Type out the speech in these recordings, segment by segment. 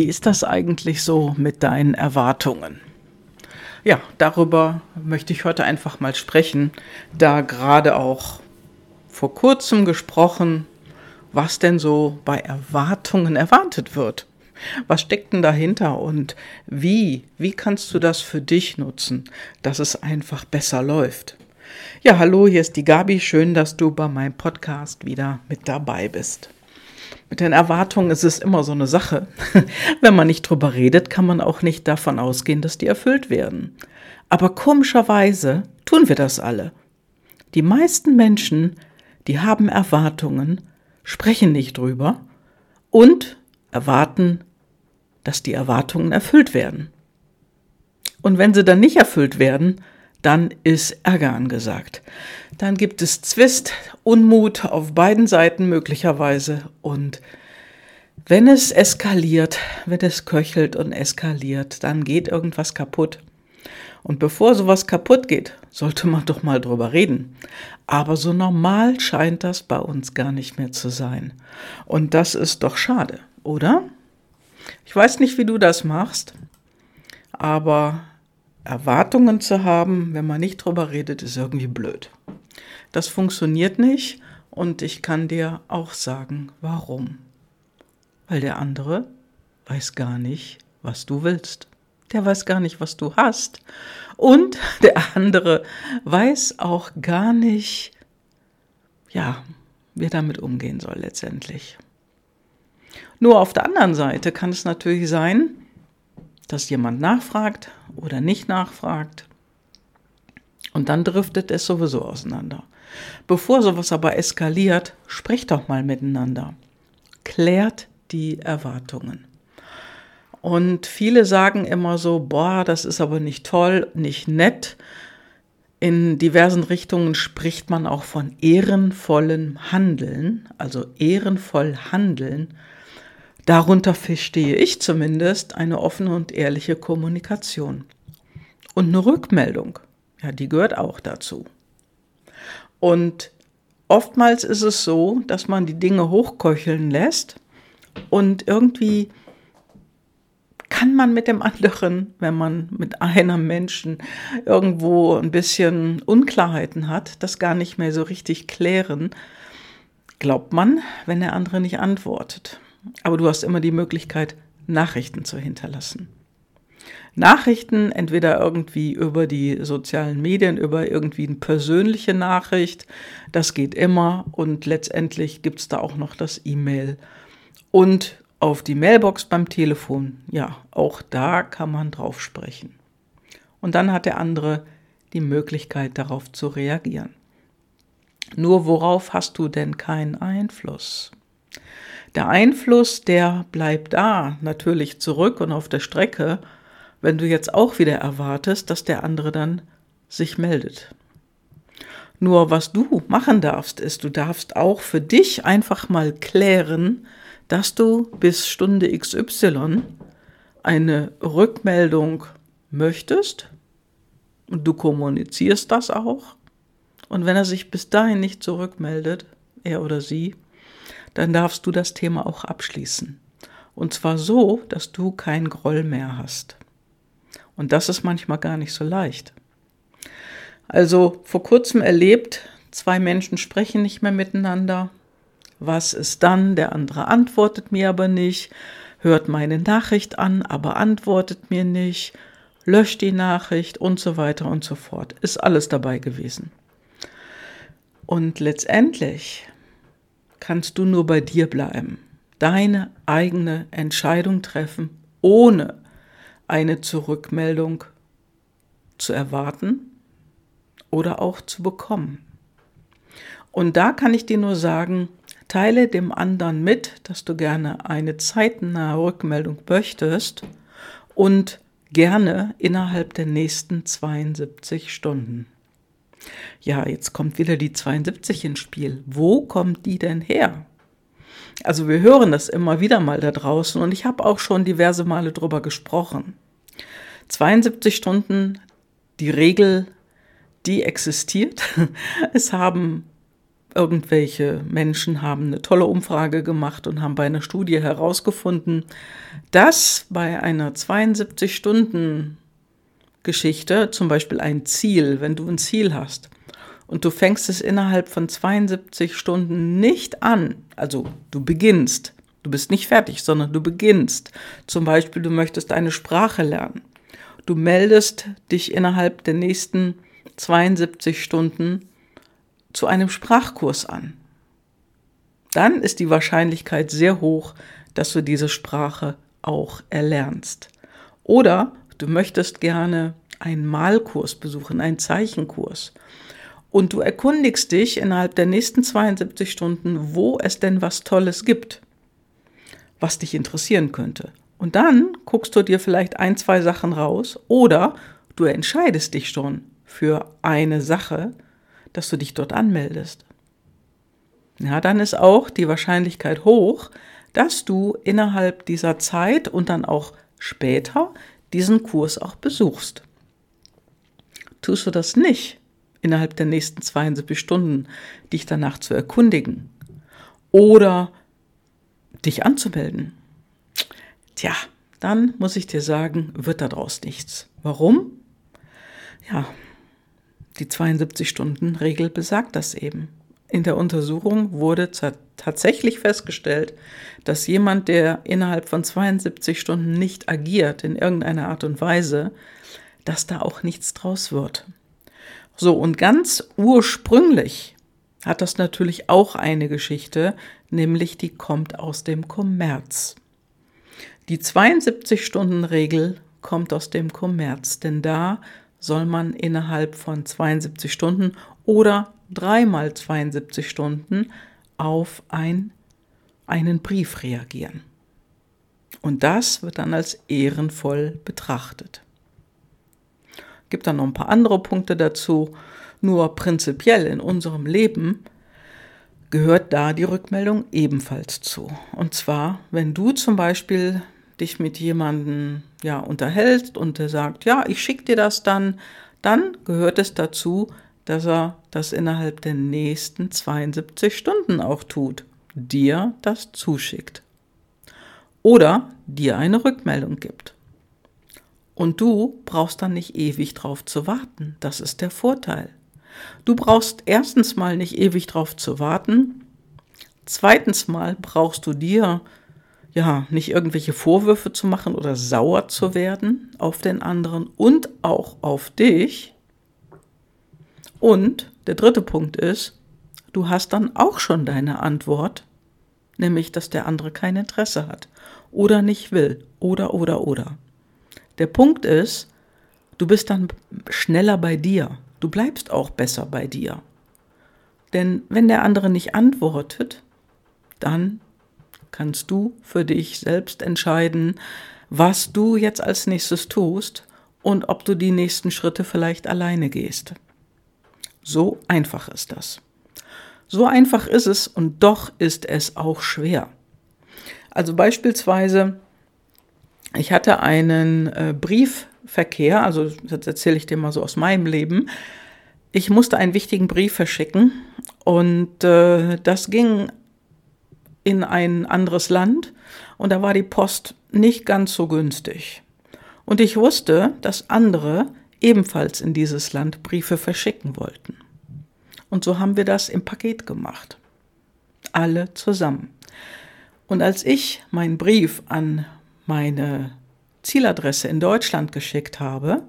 Wie ist das eigentlich so mit deinen Erwartungen? Ja, darüber möchte ich heute einfach mal sprechen, da gerade auch vor kurzem gesprochen, was denn so bei Erwartungen erwartet wird. Was steckt denn dahinter und wie, wie kannst du das für dich nutzen, dass es einfach besser läuft? Ja, hallo, hier ist die Gabi. Schön, dass du bei meinem Podcast wieder mit dabei bist. Mit den Erwartungen ist es immer so eine Sache. Wenn man nicht drüber redet, kann man auch nicht davon ausgehen, dass die erfüllt werden. Aber komischerweise tun wir das alle. Die meisten Menschen, die haben Erwartungen, sprechen nicht drüber und erwarten, dass die Erwartungen erfüllt werden. Und wenn sie dann nicht erfüllt werden, dann ist Ärger angesagt. Dann gibt es Zwist, Unmut auf beiden Seiten möglicherweise und wenn es eskaliert, wenn es köchelt und eskaliert, dann geht irgendwas kaputt. Und bevor sowas kaputt geht, sollte man doch mal drüber reden. Aber so normal scheint das bei uns gar nicht mehr zu sein. Und das ist doch schade, oder? Ich weiß nicht, wie du das machst, aber Erwartungen zu haben, wenn man nicht drüber redet, ist irgendwie blöd. Das funktioniert nicht und ich kann dir auch sagen, warum. Weil der andere weiß gar nicht, was du willst. Der weiß gar nicht, was du hast. Und der andere weiß auch gar nicht, ja, wie er damit umgehen soll letztendlich. Nur auf der anderen Seite kann es natürlich sein, dass jemand nachfragt oder nicht nachfragt. Und dann driftet es sowieso auseinander. Bevor sowas aber eskaliert, sprecht doch mal miteinander. Klärt die Erwartungen. Und viele sagen immer so, boah, das ist aber nicht toll, nicht nett. In diversen Richtungen spricht man auch von ehrenvollem Handeln, also ehrenvoll handeln. Darunter verstehe ich zumindest eine offene und ehrliche Kommunikation. Und eine Rückmeldung, ja, die gehört auch dazu. Und oftmals ist es so, dass man die Dinge hochköcheln lässt und irgendwie kann man mit dem anderen, wenn man mit einem Menschen irgendwo ein bisschen Unklarheiten hat, das gar nicht mehr so richtig klären, glaubt man, wenn der andere nicht antwortet. Aber du hast immer die Möglichkeit, Nachrichten zu hinterlassen. Nachrichten, entweder irgendwie über die sozialen Medien, über irgendwie eine persönliche Nachricht, das geht immer und letztendlich gibt es da auch noch das E-Mail. Und auf die Mailbox beim Telefon, ja, auch da kann man drauf sprechen. Und dann hat der andere die Möglichkeit darauf zu reagieren. Nur worauf hast du denn keinen Einfluss? Der Einfluss, der bleibt da, natürlich zurück und auf der Strecke, wenn du jetzt auch wieder erwartest, dass der andere dann sich meldet. Nur was du machen darfst, ist, du darfst auch für dich einfach mal klären, dass du bis Stunde XY eine Rückmeldung möchtest und du kommunizierst das auch. Und wenn er sich bis dahin nicht zurückmeldet, er oder sie, dann darfst du das Thema auch abschließen. Und zwar so, dass du keinen Groll mehr hast. Und das ist manchmal gar nicht so leicht. Also vor kurzem erlebt, zwei Menschen sprechen nicht mehr miteinander. Was ist dann? Der andere antwortet mir aber nicht, hört meine Nachricht an, aber antwortet mir nicht, löscht die Nachricht und so weiter und so fort. Ist alles dabei gewesen. Und letztendlich kannst du nur bei dir bleiben, deine eigene Entscheidung treffen, ohne eine Zurückmeldung zu erwarten oder auch zu bekommen. Und da kann ich dir nur sagen, Teile dem anderen mit, dass du gerne eine zeitnahe Rückmeldung möchtest und gerne innerhalb der nächsten 72 Stunden. Ja, jetzt kommt wieder die 72 ins Spiel. Wo kommt die denn her? Also wir hören das immer wieder mal da draußen und ich habe auch schon diverse Male drüber gesprochen. 72 Stunden, die Regel, die existiert. Es haben irgendwelche Menschen haben eine tolle Umfrage gemacht und haben bei einer Studie herausgefunden, dass bei einer 72 Stunden Geschichte, zum Beispiel ein Ziel, wenn du ein Ziel hast und du fängst es innerhalb von 72 Stunden nicht an, also du beginnst, du bist nicht fertig, sondern du beginnst. Zum Beispiel, du möchtest eine Sprache lernen. Du meldest dich innerhalb der nächsten 72 Stunden zu einem Sprachkurs an. Dann ist die Wahrscheinlichkeit sehr hoch, dass du diese Sprache auch erlernst. Oder du möchtest gerne einen Malkurs besuchen, einen Zeichenkurs. Und du erkundigst dich innerhalb der nächsten 72 Stunden, wo es denn was Tolles gibt, was dich interessieren könnte. Und dann guckst du dir vielleicht ein, zwei Sachen raus oder du entscheidest dich schon für eine Sache, dass du dich dort anmeldest. Ja, dann ist auch die Wahrscheinlichkeit hoch, dass du innerhalb dieser Zeit und dann auch später diesen Kurs auch besuchst. Tust du das nicht innerhalb der nächsten 72 Stunden, dich danach zu erkundigen oder dich anzumelden, tja, dann muss ich dir sagen, wird daraus nichts. Warum? Ja, die 72-Stunden-Regel besagt das eben. In der Untersuchung wurde tatsächlich festgestellt, dass jemand, der innerhalb von 72 Stunden nicht agiert in irgendeiner Art und Weise, dass da auch nichts draus wird. So, und ganz ursprünglich hat das natürlich auch eine Geschichte, nämlich die kommt aus dem Kommerz. Die 72-Stunden-Regel kommt aus dem Kommerz, denn da soll man innerhalb von 72 Stunden oder dreimal 72 Stunden auf ein, einen Brief reagieren. Und das wird dann als ehrenvoll betrachtet. Gibt dann noch ein paar andere Punkte dazu. Nur prinzipiell in unserem Leben gehört da die Rückmeldung ebenfalls zu. Und zwar, wenn du zum Beispiel dich mit jemandem ja unterhältst und der sagt, ja, ich schicke dir das dann, dann gehört es dazu, dass er das innerhalb der nächsten 72 Stunden auch tut, dir das zuschickt. Oder dir eine Rückmeldung gibt. Und du brauchst dann nicht ewig drauf zu warten. Das ist der Vorteil. Du brauchst erstens mal nicht ewig drauf zu warten. Zweitens mal brauchst du dir ja, nicht irgendwelche Vorwürfe zu machen oder sauer zu werden auf den anderen und auch auf dich. Und der dritte Punkt ist, du hast dann auch schon deine Antwort, nämlich dass der andere kein Interesse hat oder nicht will oder oder oder. Der Punkt ist, du bist dann schneller bei dir, du bleibst auch besser bei dir. Denn wenn der andere nicht antwortet, dann kannst du für dich selbst entscheiden, was du jetzt als nächstes tust und ob du die nächsten Schritte vielleicht alleine gehst. So einfach ist das. So einfach ist es und doch ist es auch schwer. Also beispielsweise, ich hatte einen äh, Briefverkehr, also das erzähle ich dir mal so aus meinem Leben. Ich musste einen wichtigen Brief verschicken und äh, das ging in ein anderes Land und da war die Post nicht ganz so günstig. Und ich wusste, dass andere ebenfalls in dieses Land Briefe verschicken wollten. Und so haben wir das im Paket gemacht. Alle zusammen. Und als ich meinen Brief an meine Zieladresse in Deutschland geschickt habe,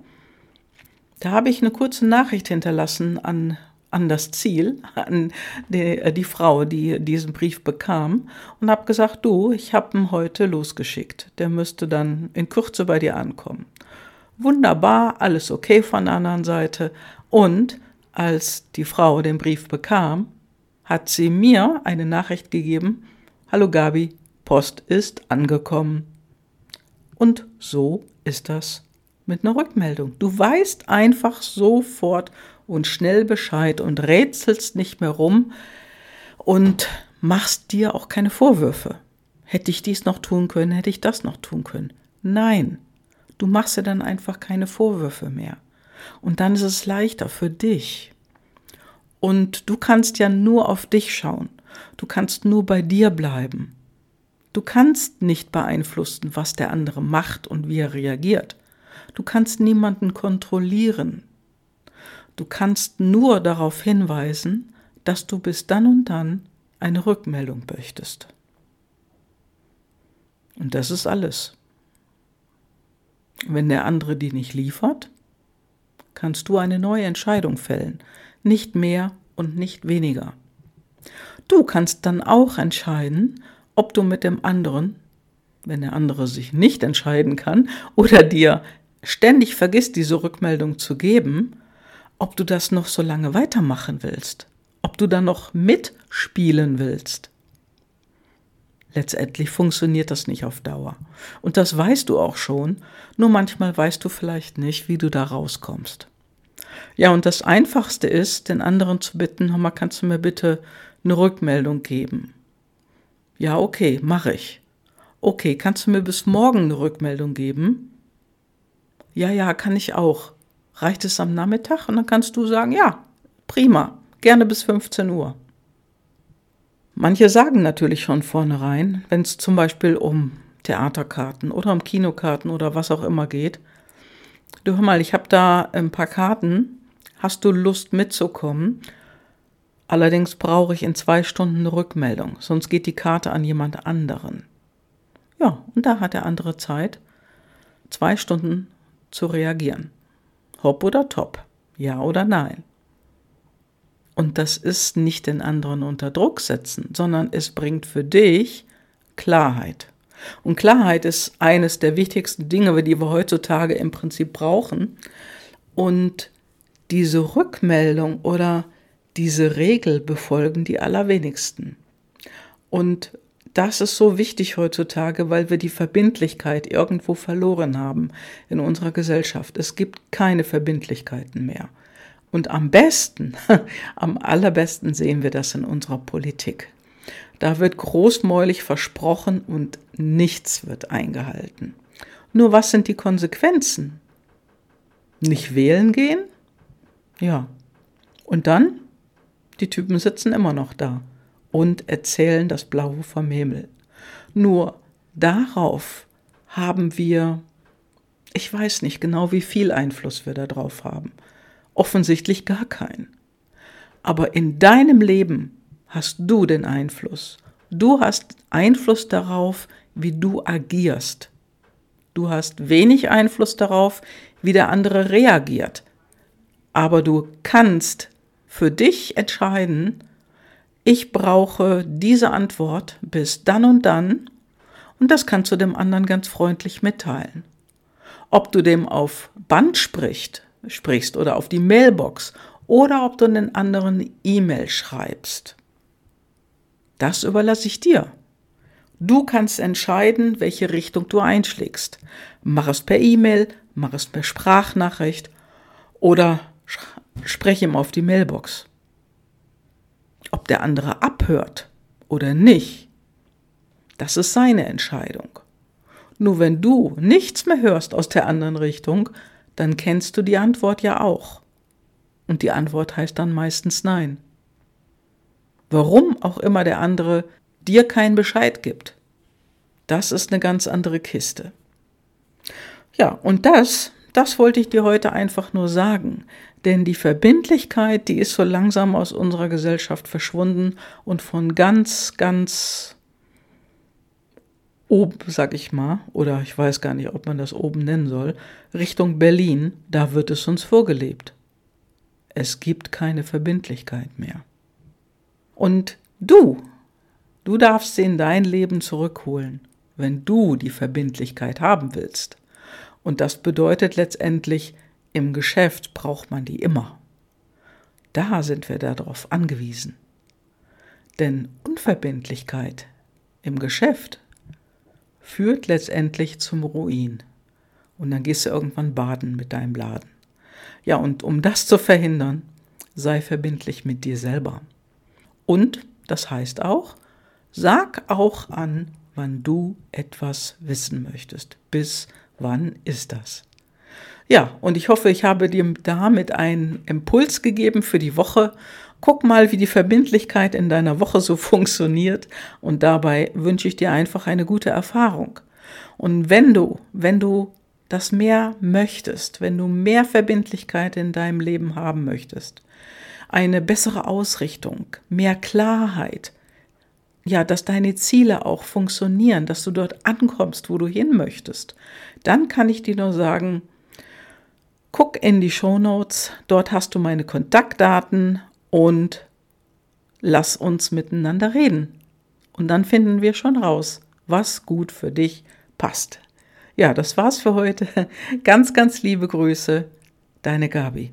da habe ich eine kurze Nachricht hinterlassen an an das Ziel, an die, äh, die Frau, die diesen Brief bekam, und habe gesagt, du, ich habe ihn heute losgeschickt. Der müsste dann in Kürze bei dir ankommen. Wunderbar, alles okay von der anderen Seite. Und als die Frau den Brief bekam, hat sie mir eine Nachricht gegeben, Hallo Gabi, Post ist angekommen. Und so ist das mit einer Rückmeldung. Du weißt einfach sofort, und schnell Bescheid und rätselst nicht mehr rum und machst dir auch keine Vorwürfe. Hätte ich dies noch tun können, hätte ich das noch tun können. Nein, du machst dir dann einfach keine Vorwürfe mehr. Und dann ist es leichter für dich. Und du kannst ja nur auf dich schauen. Du kannst nur bei dir bleiben. Du kannst nicht beeinflussen, was der andere macht und wie er reagiert. Du kannst niemanden kontrollieren. Du kannst nur darauf hinweisen, dass du bis dann und dann eine Rückmeldung möchtest. Und das ist alles. Wenn der andere die nicht liefert, kannst du eine neue Entscheidung fällen, nicht mehr und nicht weniger. Du kannst dann auch entscheiden, ob du mit dem anderen, wenn der andere sich nicht entscheiden kann oder dir ständig vergisst, diese Rückmeldung zu geben, ob du das noch so lange weitermachen willst, ob du da noch mitspielen willst. Letztendlich funktioniert das nicht auf Dauer. Und das weißt du auch schon, nur manchmal weißt du vielleicht nicht, wie du da rauskommst. Ja, und das Einfachste ist, den anderen zu bitten, Hammer, kannst du mir bitte eine Rückmeldung geben? Ja, okay, mache ich. Okay, kannst du mir bis morgen eine Rückmeldung geben? Ja, ja, kann ich auch. Reicht es am Nachmittag? Und dann kannst du sagen, ja, prima, gerne bis 15 Uhr. Manche sagen natürlich schon vornherein, wenn es zum Beispiel um Theaterkarten oder um Kinokarten oder was auch immer geht. Du hör mal, ich habe da ein paar Karten. Hast du Lust mitzukommen? Allerdings brauche ich in zwei Stunden eine Rückmeldung, sonst geht die Karte an jemand anderen. Ja, und da hat der andere Zeit, zwei Stunden zu reagieren. Hopp oder top, ja oder nein. Und das ist nicht den anderen unter Druck setzen, sondern es bringt für dich Klarheit. Und Klarheit ist eines der wichtigsten Dinge, die wir heutzutage im Prinzip brauchen. Und diese Rückmeldung oder diese Regel befolgen die allerwenigsten. Und das ist so wichtig heutzutage, weil wir die Verbindlichkeit irgendwo verloren haben in unserer Gesellschaft. Es gibt keine Verbindlichkeiten mehr. Und am besten, am allerbesten sehen wir das in unserer Politik. Da wird großmäulig versprochen und nichts wird eingehalten. Nur was sind die Konsequenzen? Nicht wählen gehen? Ja. Und dann? Die Typen sitzen immer noch da und erzählen das Blaue vom Himmel. Nur darauf haben wir, ich weiß nicht genau, wie viel Einfluss wir darauf haben. Offensichtlich gar keinen. Aber in deinem Leben hast du den Einfluss. Du hast Einfluss darauf, wie du agierst. Du hast wenig Einfluss darauf, wie der andere reagiert. Aber du kannst für dich entscheiden, ich brauche diese Antwort bis dann und dann und das kannst du dem anderen ganz freundlich mitteilen. Ob du dem auf Band sprichst, sprichst oder auf die Mailbox oder ob du einen anderen E-Mail schreibst. Das überlasse ich dir. Du kannst entscheiden, welche Richtung du einschlägst. Mach es per E-Mail, mach es per Sprachnachricht oder spreche ihm auf die Mailbox. Ob der andere abhört oder nicht, das ist seine Entscheidung. Nur wenn du nichts mehr hörst aus der anderen Richtung, dann kennst du die Antwort ja auch. Und die Antwort heißt dann meistens Nein. Warum auch immer der andere dir keinen Bescheid gibt, das ist eine ganz andere Kiste. Ja, und das, das wollte ich dir heute einfach nur sagen. Denn die Verbindlichkeit, die ist so langsam aus unserer Gesellschaft verschwunden und von ganz, ganz oben, sag ich mal, oder ich weiß gar nicht, ob man das oben nennen soll, Richtung Berlin, da wird es uns vorgelebt. Es gibt keine Verbindlichkeit mehr. Und du, du darfst sie in dein Leben zurückholen, wenn du die Verbindlichkeit haben willst. Und das bedeutet letztendlich, im Geschäft braucht man die immer. Da sind wir darauf angewiesen. Denn Unverbindlichkeit im Geschäft führt letztendlich zum Ruin. Und dann gehst du irgendwann baden mit deinem Laden. Ja, und um das zu verhindern, sei verbindlich mit dir selber. Und das heißt auch, sag auch an, wann du etwas wissen möchtest. Bis wann ist das? Ja, und ich hoffe, ich habe dir damit einen Impuls gegeben für die Woche Guck mal, wie die Verbindlichkeit in deiner Woche so funktioniert. Und dabei wünsche ich dir einfach eine gute Erfahrung. Und wenn du, wenn du das mehr möchtest, wenn du mehr Verbindlichkeit in deinem Leben haben möchtest, eine bessere Ausrichtung, mehr Klarheit, ja, dass deine Ziele auch funktionieren, dass du dort ankommst, wo du hin möchtest, dann kann ich dir nur sagen, guck in die Show Notes, dort hast du meine Kontaktdaten und lass uns miteinander reden. Und dann finden wir schon raus, was gut für dich passt. Ja, das war's für heute. Ganz, ganz liebe Grüße, deine Gabi.